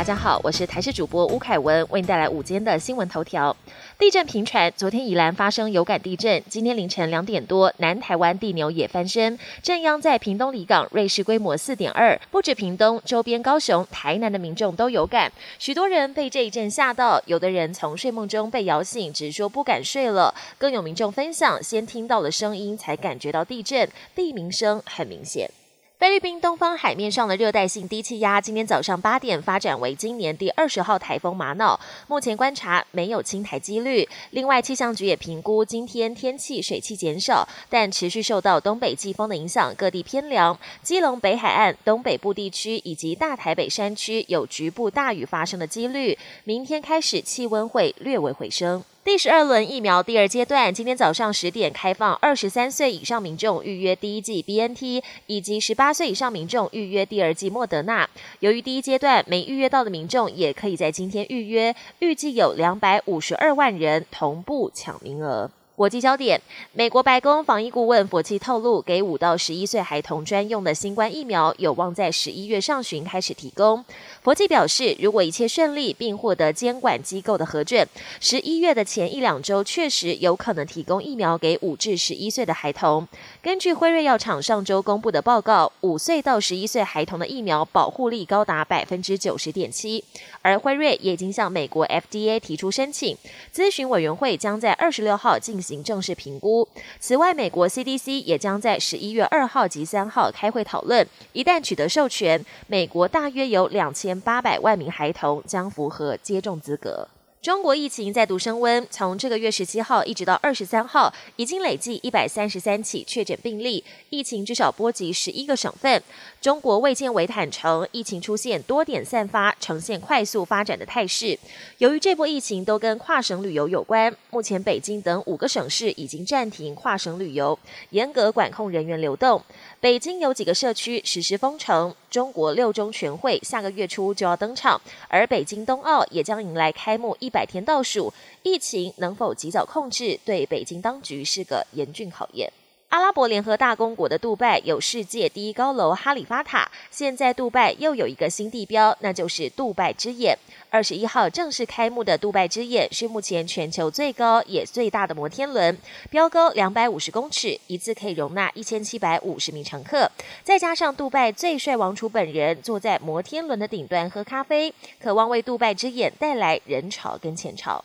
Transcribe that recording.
大家好，我是台视主播吴凯文，为您带来午间的新闻头条。地震频传，昨天宜兰发生有感地震，今天凌晨两点多，南台湾地牛也翻身，震央在屏东离港，瑞士规模四点二。不止屏东周边，高雄、台南的民众都有感，许多人被这一震吓到，有的人从睡梦中被摇醒，直说不敢睡了。更有民众分享，先听到了声音，才感觉到地震，地鸣声很明显。菲律宾东方海面上的热带性低气压，今天早上八点发展为今年第二十号台风玛瑙，目前观察没有侵台几率。另外，气象局也评估今天天气水汽减少，但持续受到东北季风的影响，各地偏凉。基隆北海岸、东北部地区以及大台北山区有局部大雨发生的几率。明天开始气温会略微回升。第十二轮疫苗第二阶段，今天早上十点开放，二十三岁以上民众预约第一季 BNT，以及十八岁以上民众预约第二季莫德纳。由于第一阶段没预约到的民众，也可以在今天预约，预计有两百五十二万人同步抢名额。国际焦点：美国白宫防疫顾问佛奇透露，给五到十一岁孩童专用的新冠疫苗有望在十一月上旬开始提供。佛奇表示，如果一切顺利，并获得监管机构的核准，十一月的前一两周确实有可能提供疫苗给五至十一岁的孩童。根据辉瑞药厂上周公布的报告，五岁到十一岁孩童的疫苗保护力高达百分之九十点七，而辉瑞也已经向美国 FDA 提出申请，咨询委员会将在二十六号进行。行正式评估。此外，美国 CDC 也将在十一月二号及三号开会讨论。一旦取得授权，美国大约有两千八百万名孩童将符合接种资格。中国疫情再度升温，从这个月十七号一直到二十三号，已经累计一百三十三起确诊病例，疫情至少波及十一个省份。中国卫健委坦承，疫情出现多点散发，呈现快速发展的态势。由于这波疫情都跟跨省旅游有关，目前北京等五个省市已经暂停跨省旅游，严格管控人员流动。北京有几个社区实施封城。中国六中全会下个月初就要登场，而北京冬奥也将迎来开幕百天倒数，疫情能否及早控制，对北京当局是个严峻考验。阿拉伯联合大公国的杜拜有世界第一高楼哈里法塔，现在杜拜又有一个新地标，那就是杜拜之眼。二十一号正式开幕的杜拜之眼是目前全球最高也最大的摩天轮，标高两百五十公尺，一次可以容纳一千七百五十名乘客。再加上杜拜最帅王储本人坐在摩天轮的顶端喝咖啡，渴望为杜拜之眼带来人潮跟钱潮。